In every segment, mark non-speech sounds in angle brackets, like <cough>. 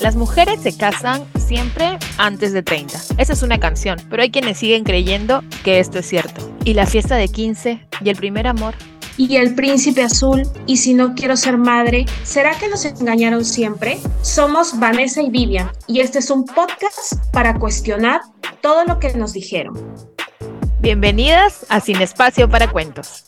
Las mujeres se casan siempre antes de 30. Esa es una canción, pero hay quienes siguen creyendo que esto es cierto. Y la fiesta de 15 y el primer amor. Y el príncipe azul, y si no quiero ser madre, ¿será que nos engañaron siempre? Somos Vanessa y Vivian, y este es un podcast para cuestionar todo lo que nos dijeron. Bienvenidas a Sin Espacio para Cuentos.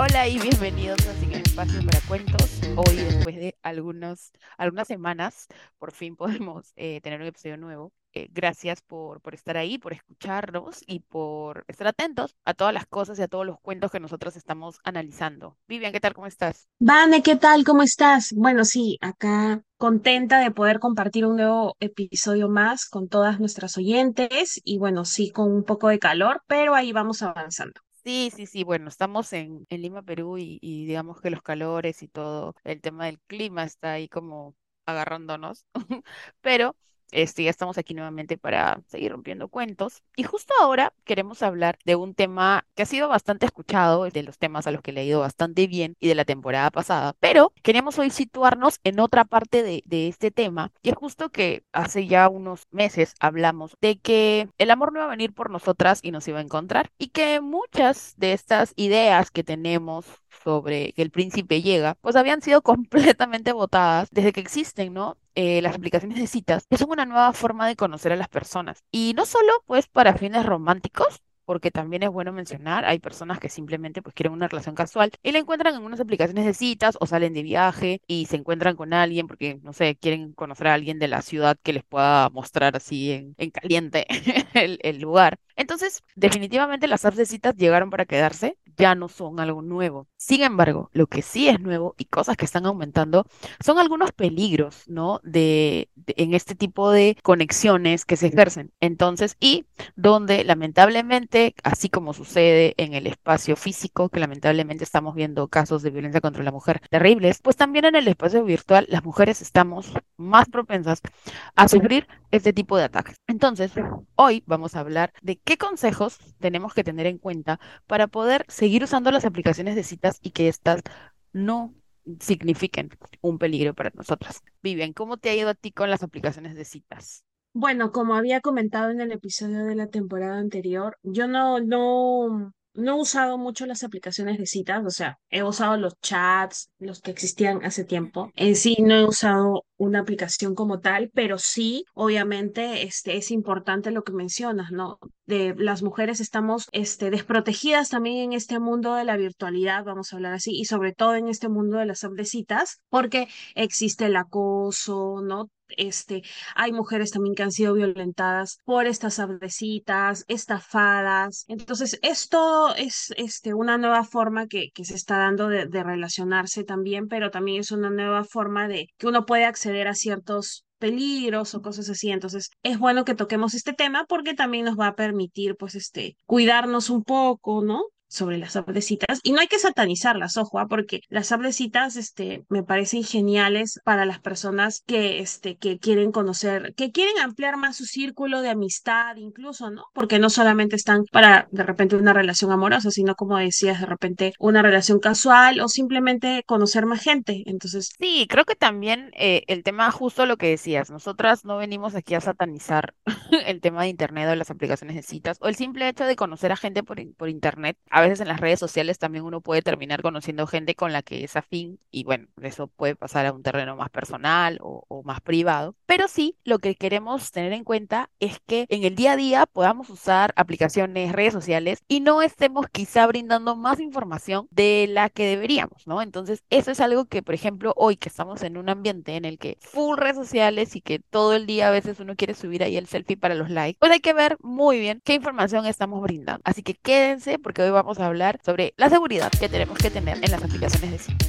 Hola y bienvenidos a Sin Espacio para Cuentos. Hoy, después de algunos, algunas semanas, por fin podemos eh, tener un episodio nuevo. Eh, gracias por, por estar ahí, por escucharnos y por estar atentos a todas las cosas y a todos los cuentos que nosotros estamos analizando. Vivian, ¿qué tal? ¿Cómo estás? Vane, ¿qué tal? ¿Cómo estás? Bueno, sí, acá contenta de poder compartir un nuevo episodio más con todas nuestras oyentes y bueno, sí, con un poco de calor, pero ahí vamos avanzando. Sí, sí, sí, bueno, estamos en, en Lima, Perú y, y digamos que los calores y todo, el tema del clima está ahí como agarrándonos, <laughs> pero este, ya estamos aquí nuevamente para seguir rompiendo cuentos. Y justo ahora queremos hablar de un tema que ha sido bastante escuchado, de los temas a los que he leído bastante bien y de la temporada pasada, pero queremos hoy situarnos en otra parte de, de este tema. Y es justo que hace ya unos meses hablamos de que el amor no iba a venir por nosotras y nos iba a encontrar. Y que muchas de estas ideas que tenemos sobre que el príncipe llega, pues habían sido <laughs> completamente votadas desde que existen, ¿no? Eh, las aplicaciones de citas, que son una nueva forma de conocer a las personas. Y no solo pues para fines románticos, porque también es bueno mencionar, hay personas que simplemente pues quieren una relación casual y la encuentran en unas aplicaciones de citas o salen de viaje y se encuentran con alguien porque, no sé, quieren conocer a alguien de la ciudad que les pueda mostrar así en, en caliente <laughs> el, el lugar. Entonces, definitivamente las apps de citas llegaron para quedarse, ya no son algo nuevo. Sin embargo, lo que sí es nuevo y cosas que están aumentando son algunos peligros, ¿no? De, de- en este tipo de conexiones que se ejercen. Entonces, y donde lamentablemente, así como sucede en el espacio físico, que lamentablemente estamos viendo casos de violencia contra la mujer terribles, pues también en el espacio virtual las mujeres estamos más propensas a sufrir este tipo de ataques. Entonces, hoy vamos a hablar de qué consejos tenemos que tener en cuenta para poder seguir usando las aplicaciones de citas y que éstas no signifiquen un peligro para nosotras. Vivian, ¿cómo te ha ido a ti con las aplicaciones de citas? Bueno, como había comentado en el episodio de la temporada anterior, yo no, no, no he usado mucho las aplicaciones de citas, o sea, he usado los chats, los que existían hace tiempo. En sí no he usado una aplicación como tal, pero sí, obviamente, este, es importante lo que mencionas, ¿no? De las mujeres estamos, este, desprotegidas también en este mundo de la virtualidad, vamos a hablar así, y sobre todo en este mundo de las citas, porque existe el acoso, ¿no? Este, hay mujeres también que han sido violentadas por estas abrecitas, estafadas. Entonces, esto es este, una nueva forma que, que se está dando de, de relacionarse también, pero también es una nueva forma de que uno puede acceder a ciertos peligros o cosas así. Entonces, es bueno que toquemos este tema porque también nos va a permitir, pues, este, cuidarnos un poco, ¿no? Sobre las apps citas y no hay que satanizarlas, ojo, ¿ah? porque las apps de citas este, me parecen geniales para las personas que, este, que quieren conocer, que quieren ampliar más su círculo de amistad incluso, ¿no? Porque no solamente están para de repente una relación amorosa, sino como decías, de repente una relación casual o simplemente conocer más gente. Entonces, Sí, creo que también eh, el tema, justo lo que decías, nosotras no venimos aquí a satanizar <laughs> el tema de internet o las aplicaciones de citas o el simple hecho de conocer a gente por, por internet. A veces en las redes sociales también uno puede terminar conociendo gente con la que es afín y bueno, eso puede pasar a un terreno más personal o, o más privado. Pero sí, lo que queremos tener en cuenta es que en el día a día podamos usar aplicaciones, redes sociales y no estemos quizá brindando más información de la que deberíamos, ¿no? Entonces, eso es algo que, por ejemplo, hoy que estamos en un ambiente en el que full redes sociales y que todo el día a veces uno quiere subir ahí el selfie para los likes, pues hay que ver muy bien qué información estamos brindando. Así que quédense porque hoy vamos a hablar sobre la seguridad que tenemos que tener en las aplicaciones de cita.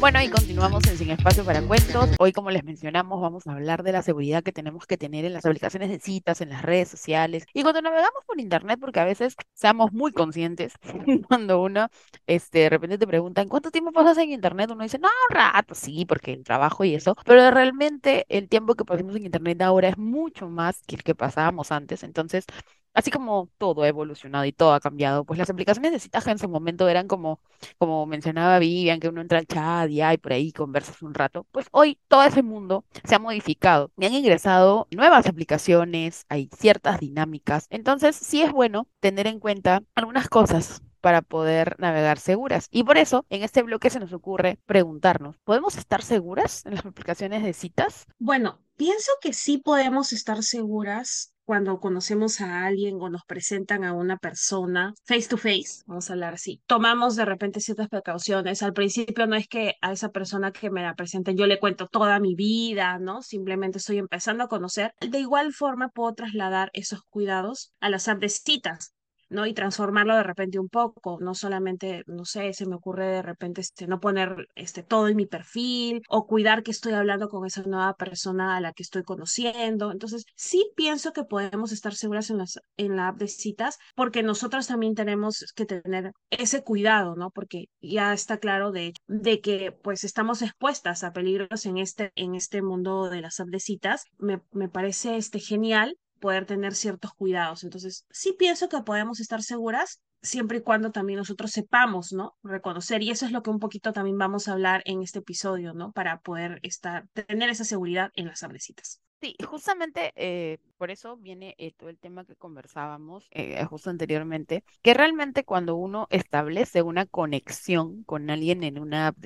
Bueno, y continuamos en Sin Espacio para Cuentos. Hoy, como les mencionamos, vamos a hablar de la seguridad que tenemos que tener en las aplicaciones de citas, en las redes sociales y cuando navegamos por internet, porque a veces seamos muy conscientes <laughs> cuando uno, este, de repente te preguntan, ¿cuánto tiempo pasas en internet? Uno dice, no, un rato, sí, porque el trabajo y eso, pero realmente el tiempo que pasamos en internet ahora es mucho más que el que pasábamos antes. Entonces, así como todo ha evolucionado y todo ha cambiado, pues las aplicaciones de citaje en su momento eran como, como mencionaba Vivian, que uno entra al chat y hay por ahí conversas un rato, pues hoy todo ese mundo se ha modificado. Me han ingresado nuevas aplicaciones, hay ciertas dinámicas, entonces sí es bueno tener en cuenta algunas cosas para poder navegar seguras. Y por eso, en este bloque se nos ocurre preguntarnos, ¿podemos estar seguras en las aplicaciones de citas? Bueno, pienso que sí podemos estar seguras cuando conocemos a alguien o nos presentan a una persona face to face, vamos a hablar así. Tomamos de repente ciertas precauciones. Al principio no es que a esa persona que me la presenten yo le cuento toda mi vida, ¿no? Simplemente estoy empezando a conocer. De igual forma puedo trasladar esos cuidados a las citas. ¿No? Y transformarlo de repente un poco, no solamente, no sé, se me ocurre de repente este, no poner este, todo en mi perfil o cuidar que estoy hablando con esa nueva persona a la que estoy conociendo. Entonces, sí pienso que podemos estar seguras en, las, en la app de citas porque nosotras también tenemos que tener ese cuidado, ¿no? Porque ya está claro de, de que pues estamos expuestas a peligros en este, en este mundo de las apps de citas. Me, me parece este, genial poder tener ciertos cuidados. Entonces, sí pienso que podemos estar seguras siempre y cuando también nosotros sepamos, ¿no? Reconocer, y eso es lo que un poquito también vamos a hablar en este episodio, ¿no? Para poder estar, tener esa seguridad en las abrecitas. Sí, justamente eh, por eso viene eh, todo el tema que conversábamos eh, justo anteriormente, que realmente cuando uno establece una conexión con alguien en una app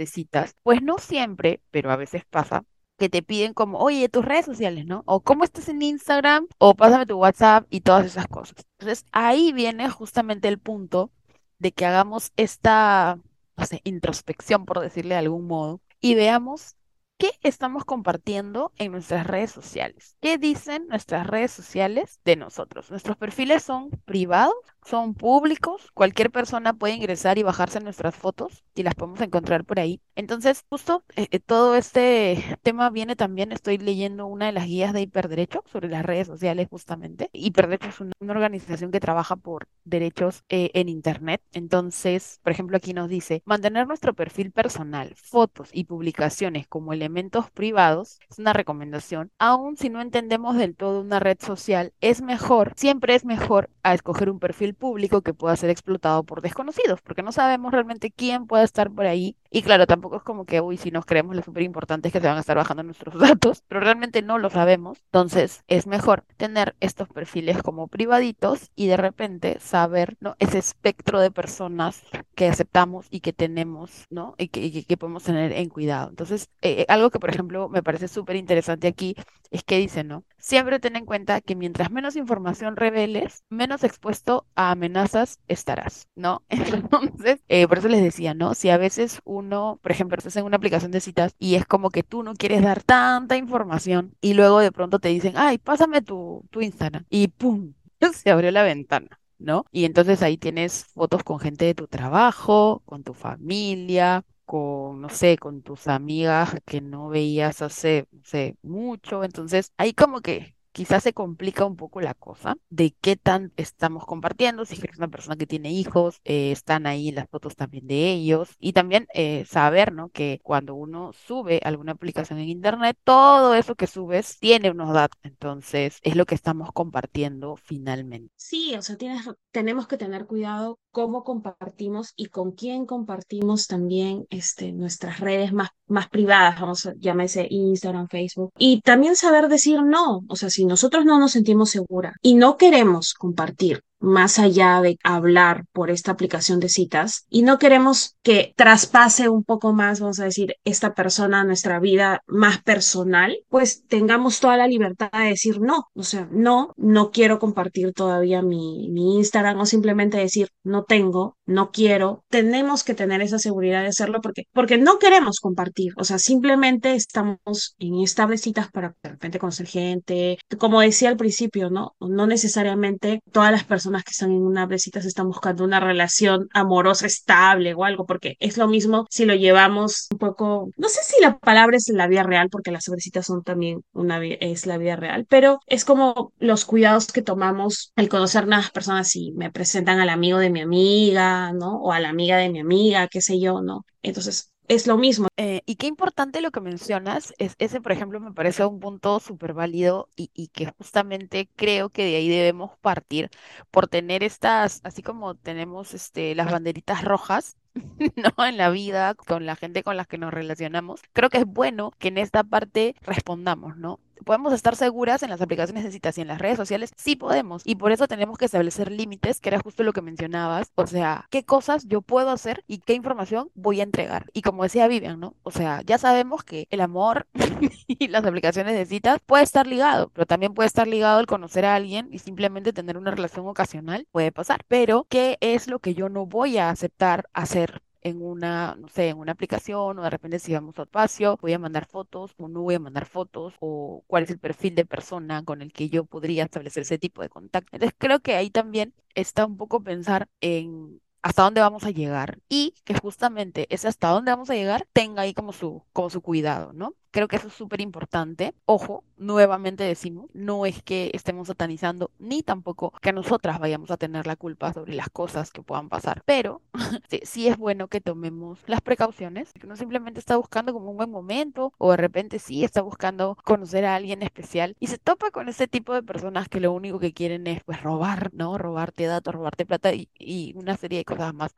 pues no siempre, pero a veces pasa, que te piden como, oye, tus redes sociales, ¿no? O cómo estás en Instagram, o pásame tu WhatsApp y todas esas cosas. Entonces, ahí viene justamente el punto de que hagamos esta, no sé, introspección, por decirle de algún modo, y veamos qué estamos compartiendo en nuestras redes sociales. ¿Qué dicen nuestras redes sociales de nosotros? Nuestros perfiles son privados son públicos, cualquier persona puede ingresar y bajarse nuestras fotos y las podemos encontrar por ahí. Entonces, justo eh, eh, todo este tema viene también, estoy leyendo una de las guías de Hiperderecho sobre las redes sociales justamente. Hiperderecho es una, organización que trabaja por derechos eh, en Internet. Entonces, por ejemplo, aquí nos dice, mantener nuestro perfil personal, fotos y publicaciones como elementos privados es una recomendación. Aún si no entendemos del todo una red social, es mejor, siempre es mejor a escoger un perfil público que pueda ser explotado por desconocidos, porque no sabemos realmente quién puede estar por ahí. Y claro, tampoco es como que, uy, si nos creemos lo súper importante es que se van a estar bajando nuestros <laughs> datos, pero realmente no lo sabemos. Entonces, es mejor tener estos perfiles como privaditos y de repente saber, ¿no? Ese espectro de personas que aceptamos y que tenemos, ¿no? Y que, podemos tener en cuidado. Entonces, eh, eh, algo que, por ejemplo, me parece súper interesante aquí es que dice, ¿no? Siempre ten en cuenta que mientras menos información reveles, menos expuesto a amenazas estarás, ¿no? <laughs> Entonces, eh, por eso les decía, ¿no? Si a veces uno, por ejemplo, estás en una aplicación de citas y es como que tú no quieres dar tanta información y luego de pronto te dicen, ay, pásame tu, tu Instagram y ¡pum! <laughs> Se abrió la ventana. ¿No? Y entonces ahí tienes fotos con gente de tu trabajo, con tu familia, con, no sé, con tus amigas que no veías hace, no sé, mucho. Entonces, ahí como que quizás se complica un poco la cosa de qué tan estamos compartiendo, si eres una persona que tiene hijos, eh, están ahí las fotos también de ellos y también eh, saber, ¿no? Que cuando uno sube alguna aplicación en internet, todo eso que subes tiene unos datos, entonces es lo que estamos compartiendo finalmente. Sí, o sea, tienes, tenemos que tener cuidado cómo compartimos y con quién compartimos también este, nuestras redes más, más privadas, vamos a llamarse Instagram, Facebook, y también saber decir no, o sea, si nosotros no nos sentimos seguras y no queremos compartir más allá de hablar por esta aplicación de citas y no queremos que traspase un poco más, vamos a decir, esta persona a nuestra vida más personal, pues tengamos toda la libertad de decir no, o sea, no, no quiero compartir todavía mi, mi Instagram o simplemente decir no tengo, no quiero, tenemos que tener esa seguridad de hacerlo porque, porque no queremos compartir, o sea, simplemente estamos en estas citas para de repente conocer gente, como decía al principio, ¿no? No necesariamente todas las personas personas que están en una de citas están buscando una relación amorosa estable o algo, porque es lo mismo si lo llevamos un poco, no sé si la palabra es la vida real, porque las sobrecitas son también una es la vida real, pero es como los cuidados que tomamos al conocer nuevas personas si me presentan al amigo de mi amiga, ¿no? O a la amiga de mi amiga, qué sé yo, ¿no? Entonces, es lo mismo. Eh, y qué importante lo que mencionas, es, ese por ejemplo me parece un punto súper válido y, y, que justamente creo que de ahí debemos partir por tener estas, así como tenemos este, las banderitas rojas, <laughs> ¿no? En la vida, con la gente con la que nos relacionamos, creo que es bueno que en esta parte respondamos, ¿no? Podemos estar seguras en las aplicaciones de citas y en las redes sociales, sí podemos. Y por eso tenemos que establecer límites, que era justo lo que mencionabas. O sea, qué cosas yo puedo hacer y qué información voy a entregar. Y como decía Vivian, ¿no? O sea, ya sabemos que el amor <laughs> y las aplicaciones de citas puede estar ligado, pero también puede estar ligado el conocer a alguien y simplemente tener una relación ocasional. Puede pasar. Pero, ¿qué es lo que yo no voy a aceptar hacer en una, no sé, en una aplicación o de repente si vamos a espacio, voy a mandar fotos o no voy a mandar fotos o cuál es el perfil de persona con el que yo podría establecer ese tipo de contacto. Entonces creo que ahí también está un poco pensar en hasta dónde vamos a llegar y que justamente ese hasta dónde vamos a llegar tenga ahí como su, como su cuidado, ¿no? Creo que eso es súper importante. Ojo, nuevamente decimos, no es que estemos satanizando ni tampoco que nosotras vayamos a tener la culpa sobre las cosas que puedan pasar, pero <laughs> sí, sí, es bueno que tomemos las precauciones, que no simplemente está buscando como un buen momento o de repente sí está buscando conocer a alguien especial y se topa con ese tipo de personas que lo único que quieren es pues robar, ¿no? Robarte datos, robarte plata y, y una serie de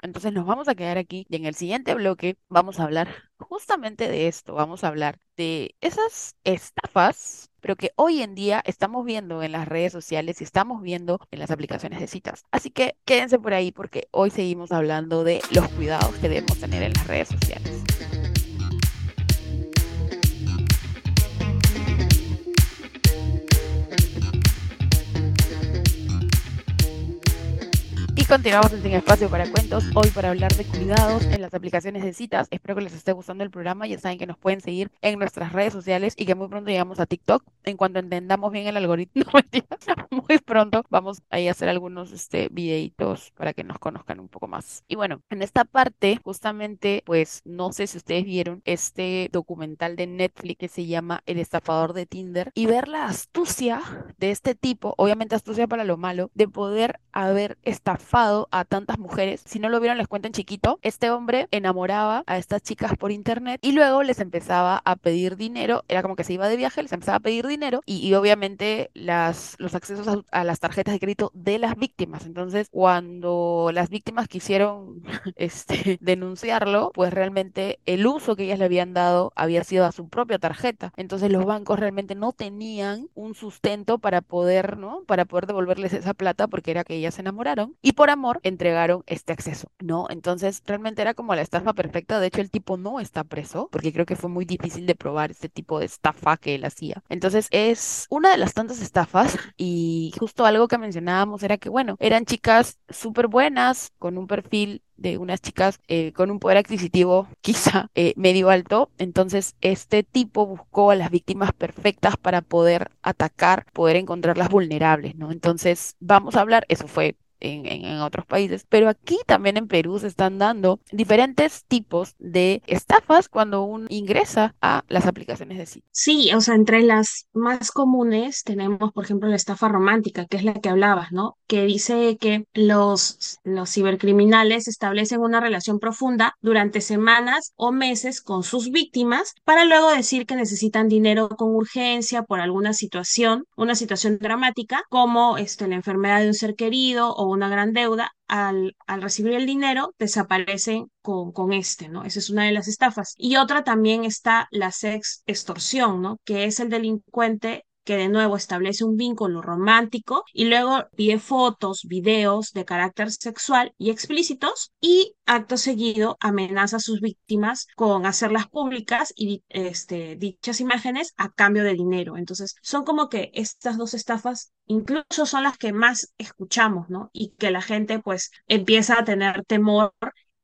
Entonces nos vamos a quedar aquí y en el siguiente bloque vamos a hablar justamente de esto, vamos a hablar de esas estafas, pero que hoy en día estamos viendo en las redes sociales y estamos viendo en las aplicaciones de citas. Así que quédense por ahí porque hoy seguimos hablando de los cuidados que debemos tener en las redes sociales. Continuamos en Sin Espacio para Cuentos, hoy para hablar de cuidados en las aplicaciones de citas. Espero que les esté gustando el programa. Ya saben que nos pueden seguir en nuestras redes sociales y que muy pronto llegamos a TikTok. En cuanto entendamos bien el algoritmo, <laughs> muy pronto vamos a hacer algunos este, videitos para que nos conozcan un poco más. Y bueno, en esta parte, justamente, pues no sé si ustedes vieron este documental de Netflix que se llama El estafador de Tinder y ver la astucia de este tipo, obviamente astucia para lo malo, de poder haber estafado a tantas mujeres. Si no lo vieron, les cuento en chiquito. Este hombre enamoraba a estas chicas por internet y luego les empezaba a pedir dinero. Era como que se iba de viaje, les empezaba a pedir dinero y, obviamente las, los accesos a, las tarjetas de crédito de las víctimas. Entonces, cuando las víctimas quisieron <laughs> este, denunciarlo, pues realmente el uso que ellas le habían dado había sido a su propia tarjeta. Entonces, los bancos realmente no tenían un sustento para poder, ¿no? Para poder devolverles esa plata porque era que ellas se enamoraron. Y por amor entregaron este acceso, ¿no? Entonces realmente era como la estafa perfecta. De hecho, el tipo no está preso porque creo que fue muy difícil de probar este tipo de estafa que él hacía. Entonces es una de las tantas estafas y justo algo que mencionábamos era que, bueno, eran chicas súper buenas con un perfil de unas chicas eh, con un poder adquisitivo <laughs> quizá eh, medio alto. Entonces, este tipo buscó a las víctimas perfectas para poder atacar, poder encontrarlas vulnerables, ¿no? Entonces, vamos a hablar, eso fue en, otros países, pero aquí también en Perú se están dando diferentes tipos de estafas cuando uno ingresa a las aplicaciones de sitio. Sí, o sea, entre las más comunes tenemos, por ejemplo, la estafa romántica, que es la que hablabas, ¿no? Que dice que los, los cibercriminales establecen una relación profunda durante semanas o meses con sus víctimas para luego decir que necesitan dinero con urgencia por alguna situación, una situación dramática, como este, la enfermedad de un ser querido o una gran deuda, al, al recibir el dinero desaparecen con, con, este, ¿no? Esa es una de las estafas. Y otra también está la sex extorsión, ¿no? Que es el delincuente que de nuevo establece un vínculo romántico y luego pide fotos, videos de carácter sexual y explícitos y acto seguido amenaza a sus víctimas con hacerlas públicas y este, dichas imágenes a cambio de dinero. Entonces, son como que estas dos estafas incluso son las que más escuchamos, ¿no? Y que la gente pues empieza a tener temor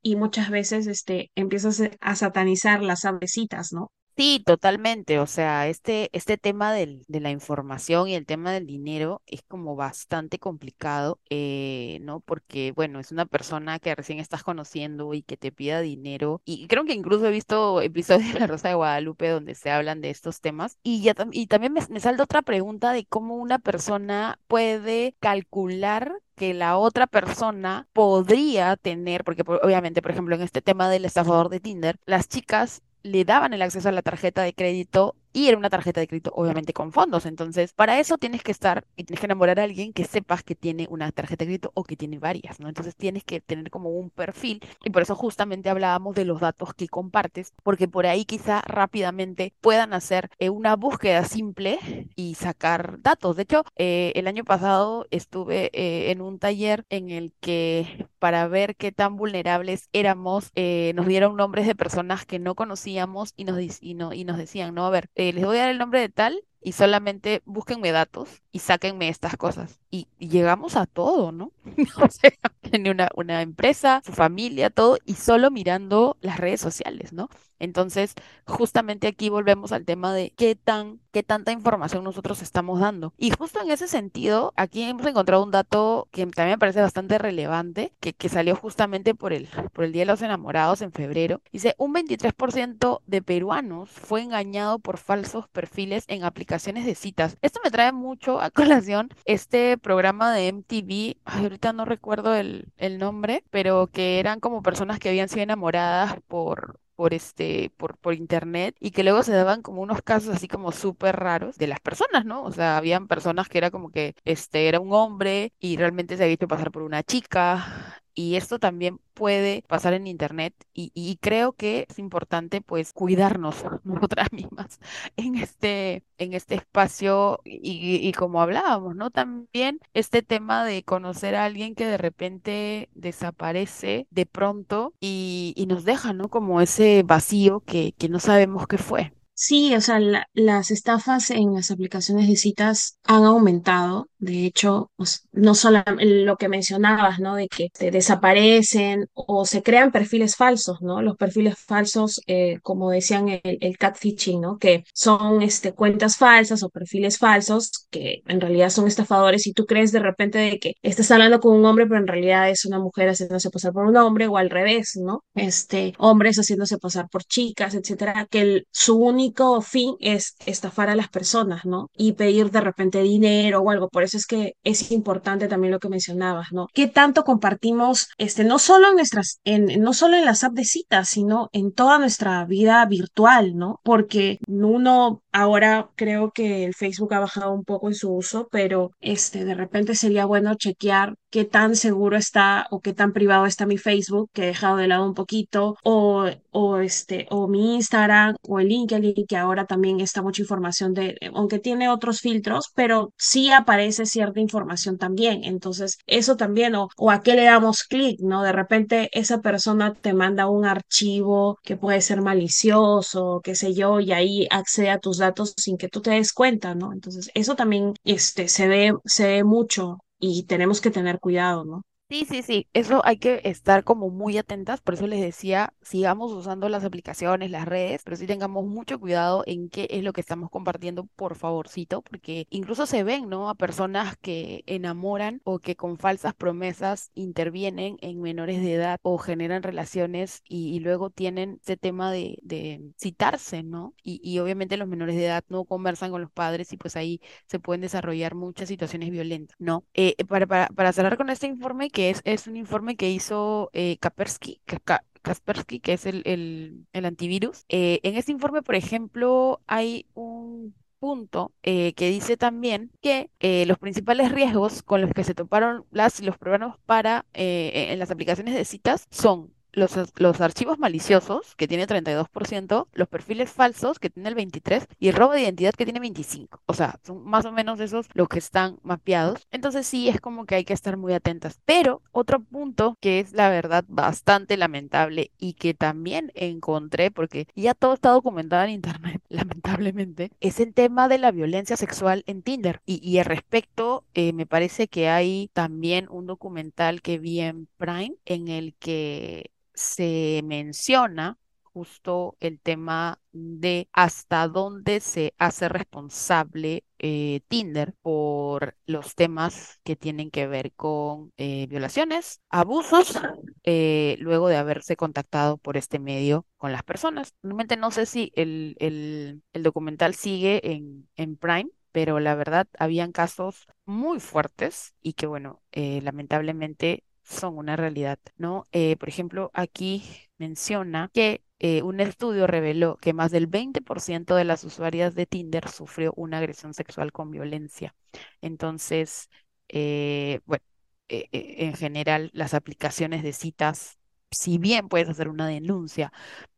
y muchas veces este, empieza a satanizar las avecitas, ¿no? Sí, totalmente. O sea, este, este tema del, de la información y el tema del dinero es como bastante complicado, eh, ¿no? Porque, bueno, es una persona que recién estás conociendo y que te pida dinero. Y creo que incluso he visto episodios de La Rosa de Guadalupe donde se hablan de estos temas. Y, ya, y también me, me salta otra pregunta de cómo una persona puede calcular que la otra persona podría tener, porque por- obviamente, por ejemplo, en este tema del estafador de Tinder, las chicas le daban el acceso a la tarjeta de crédito y era una tarjeta de crédito obviamente con fondos. Entonces, para eso tienes que estar y tienes que enamorar a alguien que sepas que tiene una tarjeta de crédito o que tiene varias, ¿no? Entonces tienes que tener como un perfil y por eso justamente hablábamos de los datos que compartes, porque por ahí quizá rápidamente puedan hacer eh, una búsqueda simple y sacar datos. De hecho, eh, el año pasado estuve eh, en un taller en el que para ver qué tan vulnerables éramos, eh, nos dieron nombres de personas que no conocíamos y nos, y no, y nos decían, no, a ver, eh, les voy a dar el nombre de tal y solamente búsquenme datos y sáquenme estas cosas. Y, y llegamos a todo, ¿no? <laughs> O sea, tenía una, una empresa, su familia, todo, y solo mirando las redes sociales, ¿no? Entonces, justamente aquí volvemos al tema de qué tan, qué tanta información nosotros estamos dando. Y justo en ese sentido, aquí hemos encontrado un dato que también me parece bastante relevante, que, que salió justamente por el, por el Día de los Enamorados en febrero. Dice, un 23% de peruanos fue engañado por falsos perfiles en aplicaciones de citas. Esto me trae mucho a colación este programa de MTV, ahorita no recuerdo el, el nombre, pero que eran como personas que habían sido enamoradas por por este, por, por internet y que luego se daban como unos casos así como súper raros de las personas, ¿no? O sea, habían personas que era como que este era un hombre y realmente se había hecho pasar por una chica. Y esto también puede pasar en internet y, creo que es importante pues cuidarnos <laughs> nosotras mismas en este, en este espacio y, como hablábamos, ¿no? También este tema de conocer a alguien que de repente desaparece de pronto y, nos deja, ¿no? Como ese vacío que no sabemos qué fue. Sí, o sea, la- las estafas en las aplicaciones de citas han aumentado. De hecho, no solo lo que mencionabas, ¿no? De que desaparecen o se crean perfiles falsos, ¿no? Los perfiles falsos, eh, como decían el, el catfishing, ¿no? Que son este, cuentas falsas o perfiles falsos que en realidad son estafadores y tú crees de repente de que estás hablando con un hombre, pero en realidad es una mujer haciéndose pasar por un hombre o al revés, ¿no? Este, hombres haciéndose pasar por chicas, etcétera, que el- su único fin es estafar a las personas, ¿no? Y pedir de repente dinero o algo. Por eso es que es importante también lo que mencionabas, ¿no? ¿Qué tanto compartimos, este, no solo en nuestras, en, no solo en las apps de citas, sino en toda nuestra vida virtual, ¿no? Porque uno ahora creo que el Facebook ha bajado un poco en su uso, pero este, de repente sería bueno chequear qué tan seguro está o qué tan privado está mi Facebook, que he dejado de lado un poquito, o, o, este, o mi Instagram o el LinkedIn, que ahora también está mucha información de, aunque tiene otros filtros, pero sí aparece cierta información también. Entonces, eso también, o, o a qué le damos clic, ¿no? De repente esa persona te manda un archivo que puede ser malicioso, qué sé yo, y ahí accede a tus datos sin que tú te des cuenta, ¿no? Entonces, eso también este, se ve, se ve mucho y tenemos que tener cuidado, ¿no? Sí, sí, sí, eso hay que estar como muy atentas, por eso les decía, sigamos usando las aplicaciones, las redes, pero sí tengamos mucho cuidado en qué es lo que estamos compartiendo, por favorcito, porque incluso se ven, ¿no? A personas que enamoran o que con falsas promesas intervienen en menores de edad o generan relaciones y, y luego tienen ese tema de, de citarse, ¿no? Y, y obviamente los menores de edad no conversan con los padres y pues ahí se pueden desarrollar muchas situaciones violentas, ¿no? Eh, para, para, para cerrar con este informe, que es, es un informe que hizo eh, Kaspersky, Ka- Ka- Kaspersky, que es el, el, el antivirus, eh, en este informe, por ejemplo, hay un punto eh, que dice también que los principales riesgos con los que se toparon las los peruanos para eh, en las aplicaciones de citas son los, los archivos maliciosos, que tiene 32%, los perfiles falsos, que tiene el 23%, y el robo de identidad, que tiene 25%. O sea, son más o menos esos los que están mapeados. Entonces sí, es como que hay que estar muy atentas. Pero otro punto que es la verdad bastante lamentable y que también encontré, porque ya todo está documentado en internet, <laughs> lamentablemente, es el tema de la violencia sexual en Tinder. Y, y al respecto, eh, me parece que hay también un documental que vi en Prime en el que se menciona justo el tema de hasta dónde se hace responsable eh, Tinder por los temas que tienen que ver con eh, violaciones, abusos, eh, luego de haberse contactado por este medio con las personas. Realmente no sé si el, el, documental sigue en, en Prime, pero la verdad habían casos muy fuertes y que bueno, lamentablemente son una realidad, ¿no? por ejemplo, aquí menciona que eh, un estudio reveló que más del 20% de las usuarias de Tinder sufrió una agresión sexual con violencia. Entonces, eh, bueno, eh, en general, las aplicaciones de citas, si bien puedes hacer una denuncia,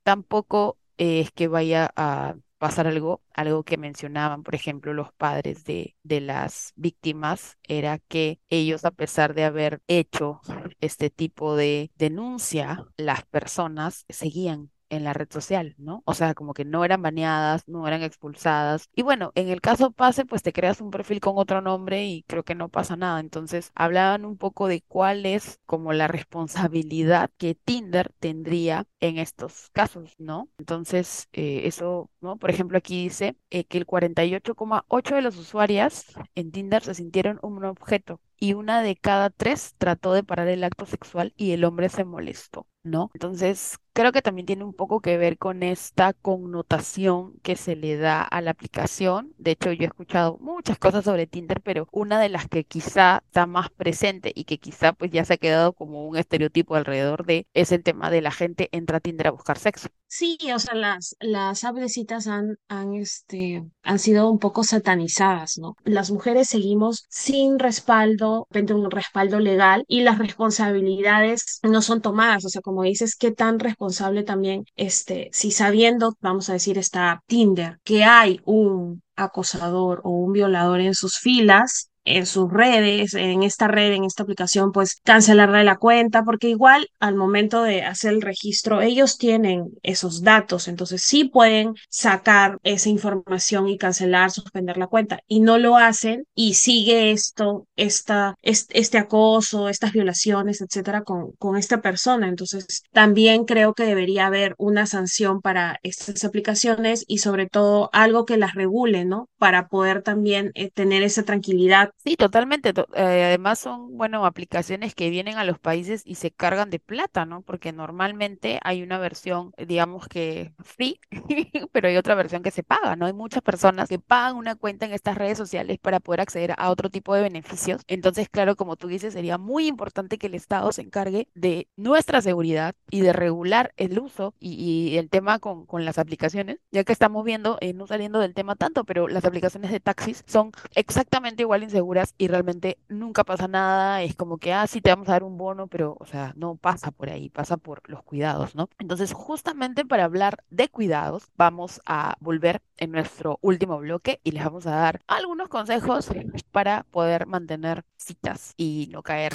tampoco es que vaya a pasar algo, algo que mencionaban, por ejemplo, los padres de, de las víctimas, era que ellos, a pesar de haber hecho este tipo de denuncia, las personas seguían en la red social, ¿no? O sea, como que no eran baneadas, no eran expulsadas. Y bueno, en el caso pase, pues te creas un perfil con otro nombre y creo que no pasa nada. Entonces, hablaban un poco de cuál es como la responsabilidad que Tinder tendría en estos casos, ¿no? Entonces, eh, eso, ¿no? Por ejemplo, aquí dice eh, que el 48,8 de las usuarias en Tinder se sintieron un objeto y una de cada tres trató de parar el acto sexual y el hombre se molestó, ¿no? Entonces, creo que también tiene un poco que ver con esta connotación que se le da a la aplicación. De hecho, yo he escuchado muchas cosas sobre Tinder, pero una de las que quizá está más presente y que quizá pues ya se ha quedado como un estereotipo alrededor de es el tema de la gente entra a Tinder a buscar sexo. Sí, o sea, las, las apps de citas han, han, este, han sido un poco satanizadas, ¿no? Las mujeres seguimos sin respaldo, un respaldo legal y las responsabilidades no son tomadas. O sea, como dices, qué tan responsable también, este, si sabiendo, vamos a decir, está Tinder, que hay un acosador o un violador en sus filas, en sus redes, en esta red, en esta aplicación, pues cancelarle la cuenta, porque igual al momento de hacer el registro, ellos tienen esos datos, entonces sí pueden sacar esa información y cancelar, suspender la cuenta, y no lo hacen y sigue esto, esta, este, acoso, estas violaciones, etcétera, con, con esta persona. Entonces, también creo que debería haber una sanción para estas aplicaciones y sobre todo algo que las regule, ¿no? Para poder también eh, tener esa tranquilidad Sí, totalmente. eh, además son, bueno, aplicaciones que vienen a los países y se cargan de plata, ¿no? Porque normalmente hay una versión, digamos que free, <laughs> pero hay otra versión que se paga, ¿no? Hay muchas personas que pagan una cuenta en estas redes sociales para poder acceder a otro tipo de beneficios. Entonces, claro, como tú dices, sería muy importante que el Estado se encargue de nuestra seguridad y de regular el uso y, y el tema con, con las aplicaciones, ya que estamos viendo, eh, no saliendo del tema tanto, pero las aplicaciones de taxis son exactamente igual inseguras y realmente nunca pasa nada, es como que, ah, sí, te vamos a dar un bono, pero, o sea, no pasa por ahí, pasa por los cuidados, ¿no? Entonces, justamente para hablar de cuidados, vamos a volver en nuestro último bloque y les vamos a dar algunos consejos para poder mantener citas y no caer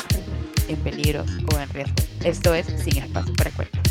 en peligro o en riesgo. Esto es Sin Espacio para.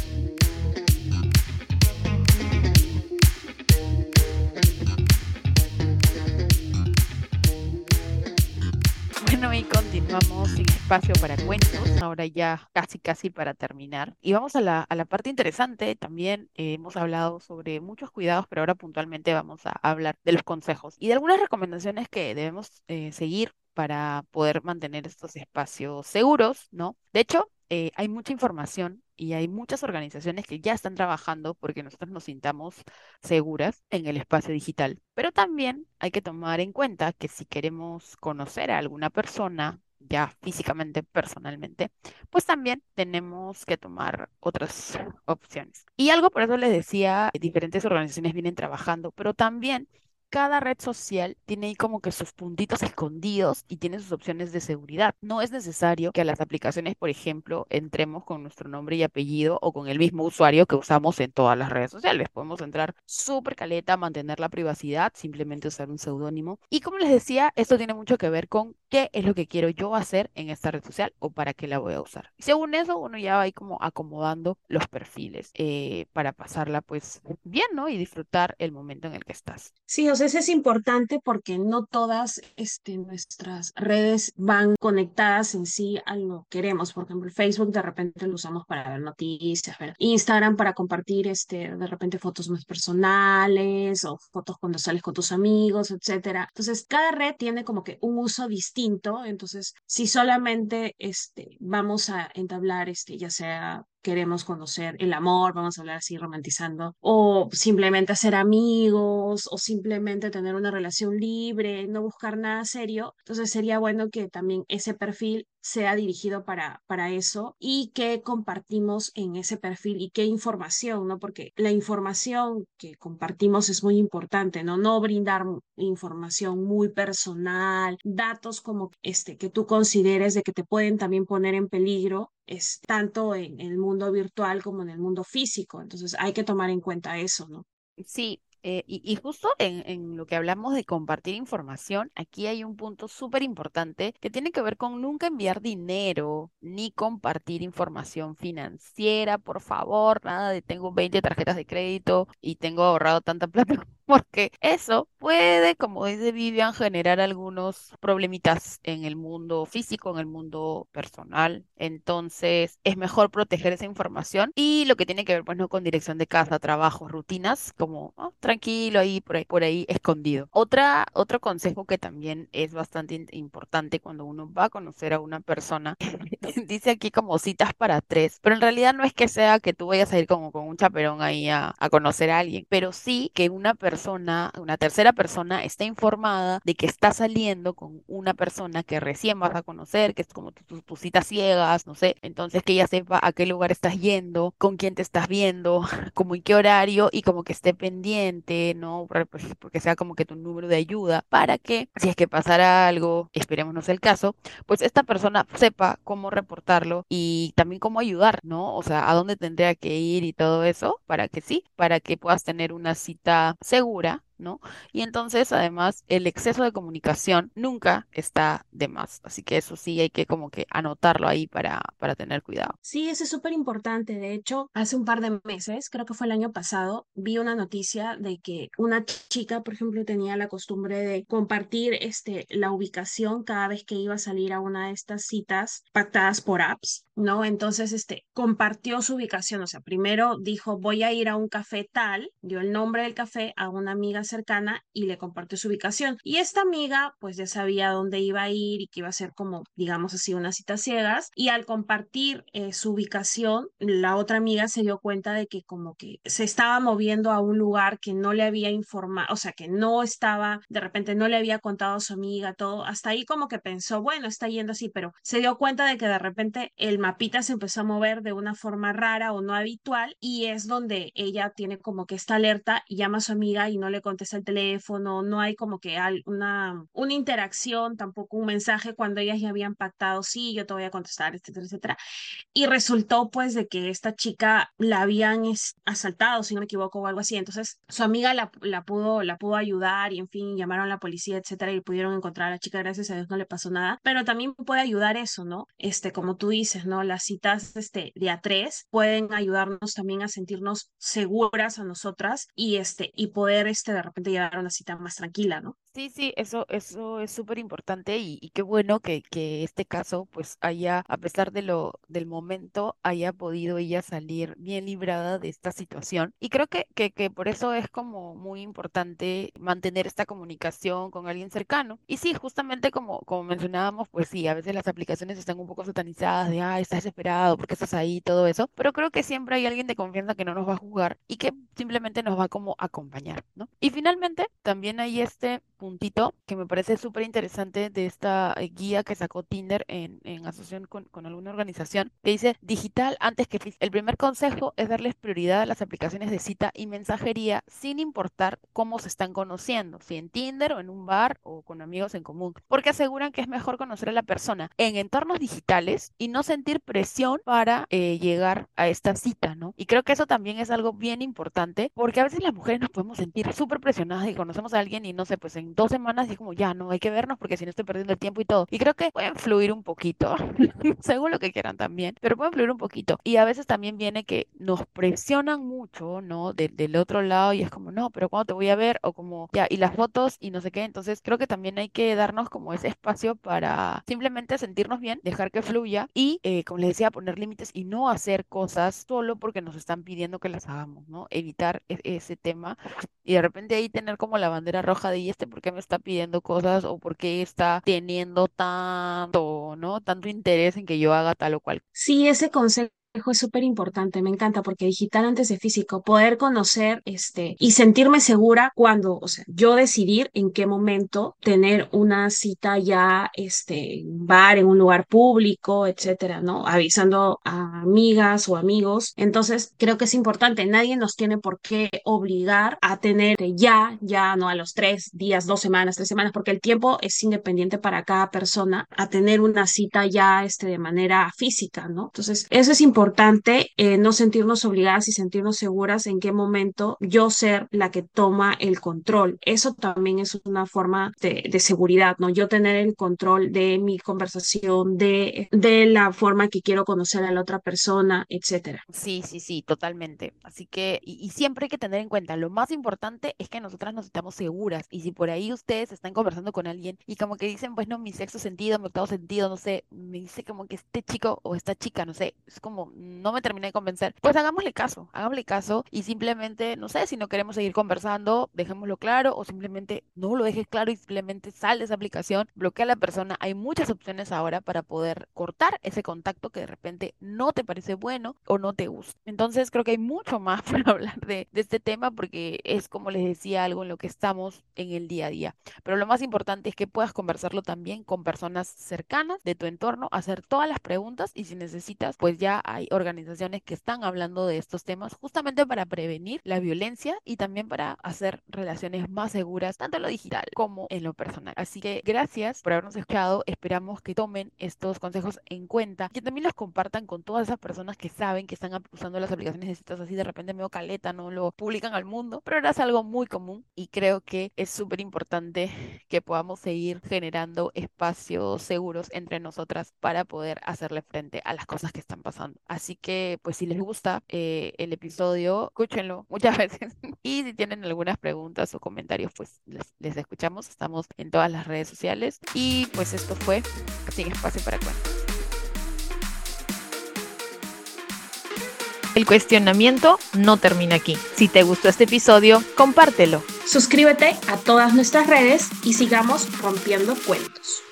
Continuamos sin espacio para cuentos, ahora ya casi casi para terminar. Y vamos a la, a la parte interesante, también eh, hemos hablado sobre muchos cuidados, pero ahora puntualmente vamos a hablar de los consejos y de algunas recomendaciones que debemos eh, seguir para poder mantener estos espacios seguros, ¿no? De hecho, eh, hay mucha información y hay muchas organizaciones que ya están trabajando porque nosotros nos sintamos seguras en el espacio digital. Pero también hay que tomar en cuenta que si queremos conocer a alguna persona, ya físicamente, personalmente, pues también tenemos que tomar otras opciones. Y algo por eso les decía, diferentes organizaciones vienen trabajando, pero también cada red social tiene ahí como que sus puntitos escondidos y tiene sus opciones de seguridad. No es necesario que a las aplicaciones, por ejemplo, entremos con nuestro nombre y apellido o con el mismo usuario que usamos en todas las redes sociales. Podemos entrar súper caleta, mantener la privacidad, simplemente usar un seudónimo. Y como les decía, esto tiene mucho que ver con qué es lo que quiero yo hacer en esta red social o para qué la voy a usar. Según eso, uno ya va ahí como acomodando los perfiles eh, para pasarla pues bien, ¿no? Y disfrutar el momento en el que estás. Sí, o Entonces es importante porque no todas este, nuestras redes van conectadas en sí a lo que queremos. Por ejemplo, Facebook de repente lo usamos para ver noticias, Instagram para compartir este, de repente fotos más personales o fotos cuando sales con tus amigos, etcétera. Entonces, cada red tiene como que un uso distinto. Entonces, si solamente este, vamos a entablar, ya sea queremos conocer el amor, vamos a hablar así romantizando, o simplemente hacer amigos, o simplemente tener una relación libre, no buscar nada serio. Entonces sería bueno que también ese perfil sea dirigido para, para eso y que compartimos en ese perfil y qué información, ¿no? Porque la información que compartimos es muy importante, ¿no? No brindar información muy personal, datos como este que tú consideres de que te pueden también poner en peligro es tanto en el mundo virtual como en el mundo físico. Entonces hay que tomar en cuenta eso, ¿no? Sí, eh, y, y justo en, en lo que hablamos de compartir información, aquí hay un punto súper importante que tiene que ver con nunca enviar dinero ni compartir información financiera, por favor, nada de tengo 20 tarjetas de crédito y tengo ahorrado tanta plata, porque eso puede, como dice Vivian, generar algunos problemitas en el mundo físico, en el mundo personal. Entonces, es mejor proteger esa información y lo que tiene que ver, pues, no con dirección de casa, trabajo, rutinas, como oh, tranquilo ahí por, ahí, por ahí escondido. Otra, otro consejo que también es bastante importante cuando uno va a conocer a una persona, <laughs> dice aquí como citas para tres, pero en realidad no es que sea que tú vayas a ir como con un chaperón ahí a, a conocer a alguien, pero sí que una persona, una tercera persona esté informada de que está saliendo con una persona que recién vas a conocer, que es como tu, tu- tu cita ciegas, no sé, entonces que ella sepa a qué lugar estás yendo, con quién te estás viendo, <laughs> como en qué horario y como que esté pendiente, ¿no? Por- Porque sea como que tu número de ayuda para que si es que pasara algo, esperemos no sea el caso, pues esta persona sepa cómo reportarlo y también cómo ayudar, ¿no? O sea, a dónde tendría que ir y todo eso para que sí, para que puedas tener una cita segura. stora. Y entonces, además, el exceso de comunicación nunca está de más. Así que eso sí hay que como que anotarlo ahí para, para tener cuidado. Sí, eso es súper importante. De hecho, hace un par de meses, creo que fue el año pasado, vi una noticia de que una chica, por ejemplo, tenía la costumbre de compartir este, la ubicación cada vez que iba a salir a una de estas citas pactadas por apps, ¿no? Entonces, este, compartió su ubicación. O sea, primero dijo, voy a ir a un café tal, dio el nombre del café a una amiga cercana y le compartió su ubicación. Y esta amiga, pues ya sabía dónde iba a ir y que iba a ser como, digamos así, una cita ciegas. Y al compartir eh, su ubicación, la otra amiga se dio cuenta de que como que se estaba moviendo a un lugar que no le había informado, o sea, que no estaba, de repente no le había contado a su amiga todo. Hasta ahí como que pensó, bueno, está yendo así, pero se dio cuenta de que de repente el mapita se empezó a mover de una forma rara o no habitual y es donde ella tiene como que esta alerta y llama a su amiga y no le contesta el teléfono, no hay como que una, una interacción, tampoco un mensaje cuando ellas ya habían pactado, sí, yo te voy a contestar, etcétera, etcétera. Y resultó pues de que esta chica la habían asaltado, si no me equivoco, o algo así. Entonces su amiga la, la, pudo, la pudo ayudar y en fin, llamaron a la policía, etcétera, y pudieron encontrar a la chica, gracias a Dios no le pasó nada. Pero también puede ayudar eso, ¿no? Este, como tú dices, ¿no? Las citas este, de a tres pueden ayudarnos también a sentirnos seguras a nosotras y, este, y poder este, de repente llevar una cita más tranquila, ¿no? Sí, sí, eso, eso es súper importante y, qué bueno que, que este caso pues haya, a pesar de lo, del momento, haya podido ella salir bien librada de esta situación. Y creo que, que, que por eso es como muy importante mantener esta comunicación con alguien cercano. Y sí, justamente como, como mencionábamos, pues sí, a veces las aplicaciones están un poco satanizadas de, ah, estás desesperado, porque estás ahí? Todo eso. Pero creo que siempre hay alguien de confianza que no nos va a juzgar y que simplemente nos va como a acompañar, ¿no? Y finalmente, también hay este puntito que me parece súper interesante de esta eh, guía que sacó Tinder en, en asociación con, con, alguna organización, que dice digital antes que físico. El primer consejo es darles prioridad a las aplicaciones de cita y mensajería sin importar cómo se están conociendo, si en Tinder o en un bar o con amigos en común, porque aseguran que es mejor conocer a la persona en entornos digitales y no sentir presión para eh, llegar a esta cita, ¿no? Y creo que eso también es algo bien importante, porque a veces las mujeres nos podemos sentir súper presionadas y conocemos a alguien y no sé, pues en dos semanas y como, ya, no, hay que vernos porque si no estoy perdiendo el tiempo y todo. Y creo que pueden fluir un poquito, <laughs> según lo que quieran también, pero pueden fluir un poquito. Y a veces también viene que nos presionan mucho, ¿no? del otro lado y es como, no, pero ¿cuándo te voy a ver? O como, ya, y las fotos y no sé qué. Entonces creo que también hay que darnos como ese espacio para simplemente sentirnos bien, dejar que fluya y, eh, como les decía, poner límites y no hacer cosas solo porque nos están pidiendo que las hagamos, ¿no? Evitar e-, ese tema y de repente ahí tener como la bandera roja de, ¿y este por qué me está pidiendo cosas o por qué está teniendo tanto, ¿no? Tanto interés en que yo haga tal o cual. Sí, ese consejo es súper importante, me encanta porque digital antes de físico, poder conocer este y sentirme segura cuando, o sea, yo decidir en qué momento tener una cita ya este en bar, en un lugar público, etcétera, ¿no? Avisando a amigas o amigos. Entonces, creo que es importante, nadie nos tiene por qué obligar a tener ya, ya, no a los tres días, dos semanas, tres semanas, porque el tiempo es independiente para cada persona a tener una cita ya este de manera física, ¿no? Entonces, eso es importante importante eh, no sentirnos obligadas y sentirnos seguras en qué momento yo ser la que toma el control. Eso también es una forma de, de seguridad, ¿no? Yo tener el control de mi conversación, de, de la forma que quiero conocer a la otra persona, etcétera. Sí, sí, sí, totalmente. Así que, y, y, siempre hay que tener en cuenta, lo más importante es que nosotras nos estamos seguras. Y si por ahí ustedes están conversando con alguien y como que dicen, pues no, mi sexto sentido, mi octavo sentido, no sé, me dice como que este chico o esta chica, no sé, es como no me terminé de convencer, pues hagámosle caso, hagámosle caso y simplemente, no sé, si no queremos seguir conversando, dejémoslo claro o simplemente no lo dejes claro y simplemente sal de esa aplicación, bloquea a la persona. Hay muchas opciones ahora para poder cortar ese contacto que de repente no te parece bueno o no te gusta. Entonces creo que hay mucho <laughs> más para hablar de, de este tema porque es como les decía algo en lo que estamos en el día a día. Pero lo más importante es que puedas conversarlo también con personas cercanas de tu entorno, hacer todas las preguntas y si necesitas, pues ya hay organizaciones que están hablando de estos temas justamente para prevenir la violencia y también para hacer relaciones más seguras, tanto en lo digital como en lo personal. Así que gracias por habernos escuchado. Esperamos que tomen estos consejos en cuenta, que también los compartan con todas esas personas que saben que están usando las aplicaciones de citas así de repente medio caleta, no lo publican al mundo, pero ahora es algo muy común y creo que es súper importante que podamos seguir generando espacios seguros entre nosotras para poder hacerle frente a las cosas que están pasando. Así que, pues si les gusta eh, el episodio, escúchenlo muchas <laughs> veces. y si tienen algunas preguntas o comentarios, pues les, les escuchamos. Estamos en todas las redes sociales. Y pues esto fue Sin Espacio para Cuentos. El cuestionamiento no termina aquí. Si te gustó este episodio, compártelo. Suscríbete a todas nuestras redes y sigamos rompiendo cuentos.